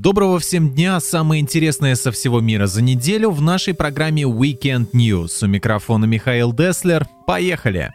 Доброго всем дня! Самое интересное со всего мира за неделю в нашей программе Weekend News. У микрофона Михаил Деслер. Поехали!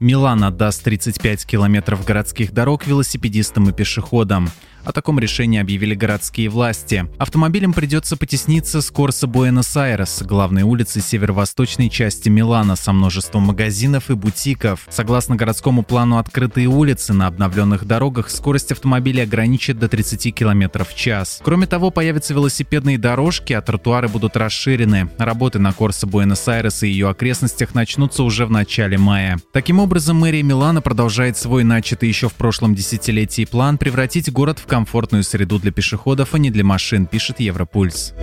Милан отдаст 35 километров городских дорог велосипедистам и пешеходам. О таком решении объявили городские власти. Автомобилям придется потесниться с Корса Буэнос-Айрес, главной улицы северо-восточной части Милана со множеством магазинов и бутиков. Согласно городскому плану открытые улицы на обновленных дорогах скорость автомобилей ограничит до 30 км в час. Кроме того, появятся велосипедные дорожки, а тротуары будут расширены. Работы на Корса Буэнос-Айрес и ее окрестностях начнутся уже в начале мая. Таким образом, мэрия Милана продолжает свой начатый еще в прошлом десятилетии план превратить город в комфортную среду для пешеходов, а не для машин, пишет Европульс.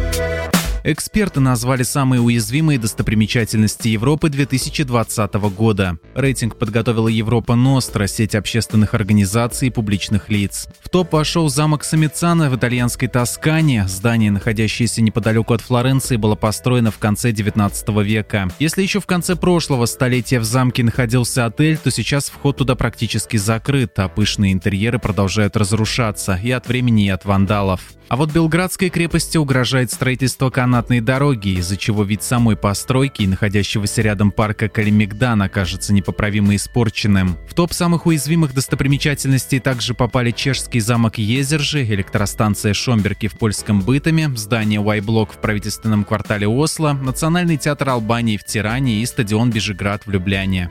Эксперты назвали самые уязвимые достопримечательности Европы 2020 года. Рейтинг подготовила Европа Ностра, сеть общественных организаций и публичных лиц. В топ вошел замок Самицана в итальянской Тоскане. Здание, находящееся неподалеку от Флоренции, было построено в конце 19 века. Если еще в конце прошлого столетия в замке находился отель, то сейчас вход туда практически закрыт, а пышные интерьеры продолжают разрушаться и от времени, и от вандалов. А вот Белградской крепости угрожает строительство канатной дороги, из-за чего вид самой постройки и находящегося рядом парка Калимигдан окажется непоправимо испорченным. В топ самых уязвимых достопримечательностей также попали чешский замок Езержи, электростанция Шомберки в польском Бытоме, здание Y-блок в правительственном квартале Осло, Национальный театр Албании в Тиране и стадион Бежеград в Любляне.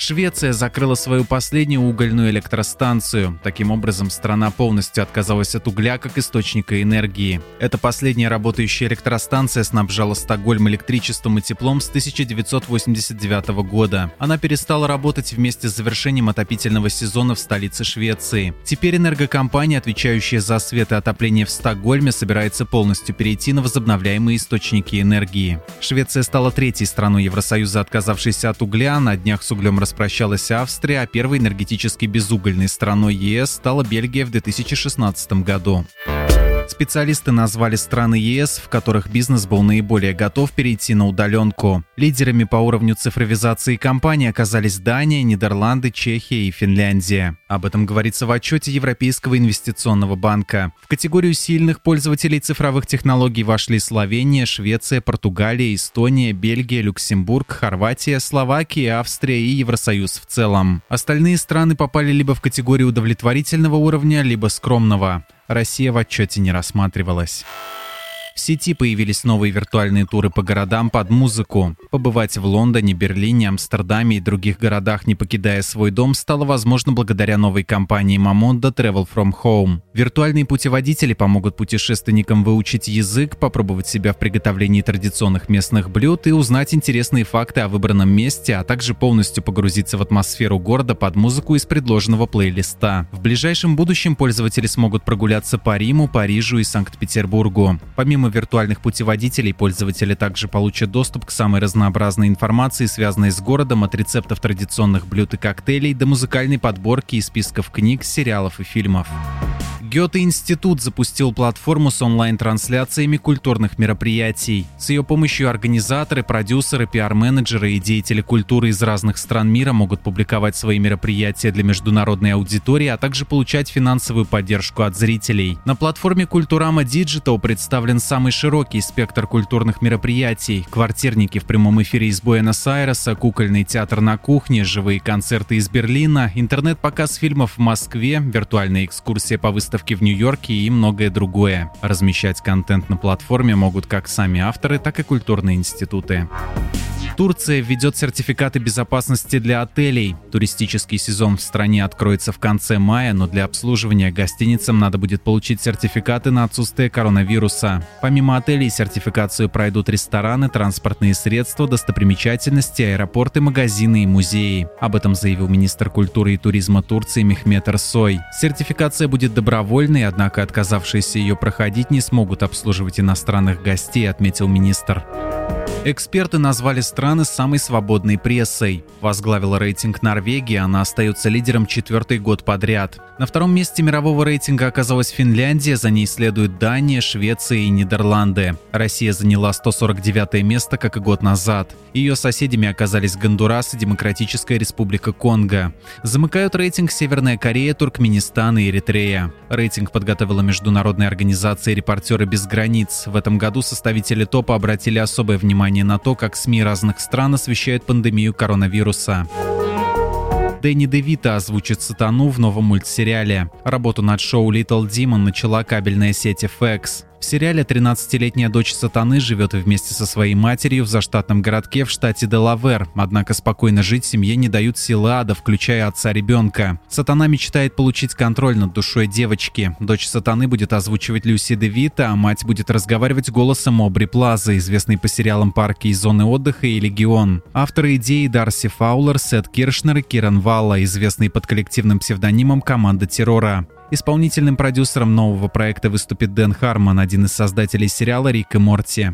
Швеция закрыла свою последнюю угольную электростанцию. Таким образом, страна полностью отказалась от угля как источника энергии. Эта последняя работающая электростанция снабжала Стокгольм электричеством и теплом с 1989 года. Она перестала работать вместе с завершением отопительного сезона в столице Швеции. Теперь энергокомпания, отвечающая за свет и отопление в Стокгольме, собирается полностью перейти на возобновляемые источники энергии. Швеция стала третьей страной Евросоюза, отказавшейся от угля. На днях с углем распрощалась Австрия, а первой энергетически безугольной страной ЕС стала Бельгия в 2016 году. Специалисты назвали страны ЕС, в которых бизнес был наиболее готов перейти на удаленку. Лидерами по уровню цифровизации компании оказались Дания, Нидерланды, Чехия и Финляндия. Об этом говорится в отчете Европейского инвестиционного банка. В категорию сильных пользователей цифровых технологий вошли Словения, Швеция, Португалия, Эстония, Бельгия, Люксембург, Хорватия, Словакия, Австрия и Евросоюз в целом. Остальные страны попали либо в категорию удовлетворительного уровня, либо скромного. Россия в отчете не рассматривалась. В сети появились новые виртуальные туры по городам под музыку. Побывать в Лондоне, Берлине, Амстердаме и других городах, не покидая свой дом, стало возможно благодаря новой компании Mamonda Travel From Home. Виртуальные путеводители помогут путешественникам выучить язык, попробовать себя в приготовлении традиционных местных блюд и узнать интересные факты о выбранном месте, а также полностью погрузиться в атмосферу города под музыку из предложенного плейлиста. В ближайшем будущем пользователи смогут прогуляться по Риму, Парижу и Санкт-Петербургу. Помимо виртуальных путеводителей пользователи также получат доступ к самой разнообразной информации, связанной с городом, от рецептов традиционных блюд и коктейлей до музыкальной подборки и списков книг, сериалов и фильмов. Гёте-институт запустил платформу с онлайн-трансляциями культурных мероприятий. С ее помощью организаторы, продюсеры, пиар-менеджеры и деятели культуры из разных стран мира могут публиковать свои мероприятия для международной аудитории, а также получать финансовую поддержку от зрителей. На платформе Культурама Digital представлен самый широкий спектр культурных мероприятий. Квартирники в прямом эфире из Буэнос-Айреса, кукольный театр на кухне, живые концерты из Берлина, интернет-показ фильмов в Москве, виртуальная экскурсия по выставке выставки в Нью-Йорке и многое другое. Размещать контент на платформе могут как сами авторы, так и культурные институты. Турция введет сертификаты безопасности для отелей. Туристический сезон в стране откроется в конце мая, но для обслуживания гостиницам надо будет получить сертификаты на отсутствие коронавируса. Помимо отелей сертификацию пройдут рестораны, транспортные средства, достопримечательности, аэропорты, магазины и музеи. Об этом заявил министр культуры и туризма Турции Мехмед Эрсой. Сертификация будет добровольной, однако отказавшиеся ее проходить не смогут обслуживать иностранных гостей, отметил министр. Эксперты назвали страны самой свободной прессой. Возглавила рейтинг Норвегии, она остается лидером четвертый год подряд. На втором месте мирового рейтинга оказалась Финляндия, за ней следуют Дания, Швеция и Нидерланды. Россия заняла 149 место, как и год назад. Ее соседями оказались Гондурас и Демократическая Республика Конго. Замыкают рейтинг Северная Корея, Туркменистан и Эритрея. Рейтинг подготовила международная организация «Репортеры без границ». В этом году составители топа обратили особое внимание внимание на то, как СМИ разных стран освещают пандемию коронавируса. Дэнни Девита озвучит Сатану в новом мультсериале. Работу над шоу Little Demon начала кабельная сеть FX. В сериале 13-летняя дочь Сатаны живет вместе со своей матерью в заштатном городке в штате Делавер, однако спокойно жить семье не дают силы ада, включая отца ребенка. Сатана мечтает получить контроль над душой девочки. Дочь Сатаны будет озвучивать Люси Девита, а мать будет разговаривать голосом Обри Плаза, известной по сериалам «Парки и зоны отдыха» и «Легион». Авторы идеи Дарси Фаулер, Сет Киршнер и Киран Валла, известные под коллективным псевдонимом «Команда террора». Исполнительным продюсером нового проекта выступит Дэн Харман, один из создателей сериала «Рик и Морти».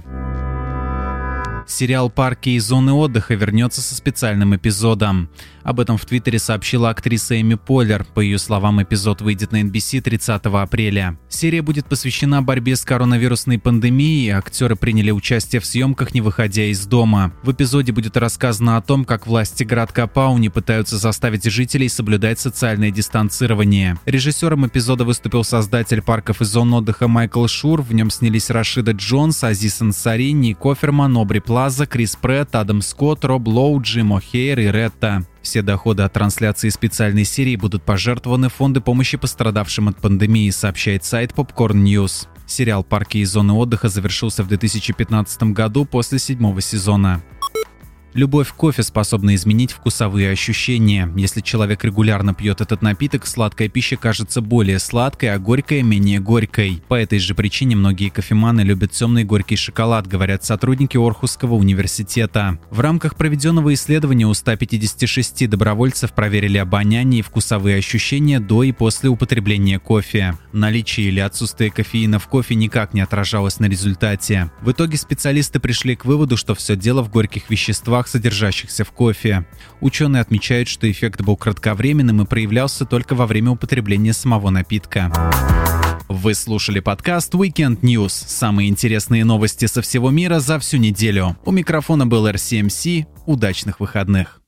Сериал «Парки и зоны отдыха» вернется со специальным эпизодом. Об этом в Твиттере сообщила актриса Эми Поллер. По ее словам, эпизод выйдет на NBC 30 апреля. Серия будет посвящена борьбе с коронавирусной пандемией. Актеры приняли участие в съемках, не выходя из дома. В эпизоде будет рассказано о том, как власти городка Пауни пытаются заставить жителей соблюдать социальное дистанцирование. Режиссером эпизода выступил создатель парков и зон отдыха Майкл Шур. В нем снялись Рашида Джонс, Азиз Ансари, Ник Коферман, Обри Плаза, Крис Претт, Адам Скотт, Роб Лоу, Джим О'Хейр и Ретта. Все доходы от трансляции специальной серии будут пожертвованы фонды помощи пострадавшим от пандемии, сообщает сайт Popcorn News. Сериал «Парки и зоны отдыха» завершился в 2015 году после седьмого сезона. Любовь к кофе способна изменить вкусовые ощущения. Если человек регулярно пьет этот напиток, сладкая пища кажется более сладкой, а горькая – менее горькой. По этой же причине многие кофеманы любят темный горький шоколад, говорят сотрудники Орхусского университета. В рамках проведенного исследования у 156 добровольцев проверили обоняние и вкусовые ощущения до и после употребления кофе. Наличие или отсутствие кофеина в кофе никак не отражалось на результате. В итоге специалисты пришли к выводу, что все дело в горьких веществах, веществах, содержащихся в кофе. Ученые отмечают, что эффект был кратковременным и проявлялся только во время употребления самого напитка. Вы слушали подкаст Weekend News. Самые интересные новости со всего мира за всю неделю. У микрофона был RCMC. Удачных выходных.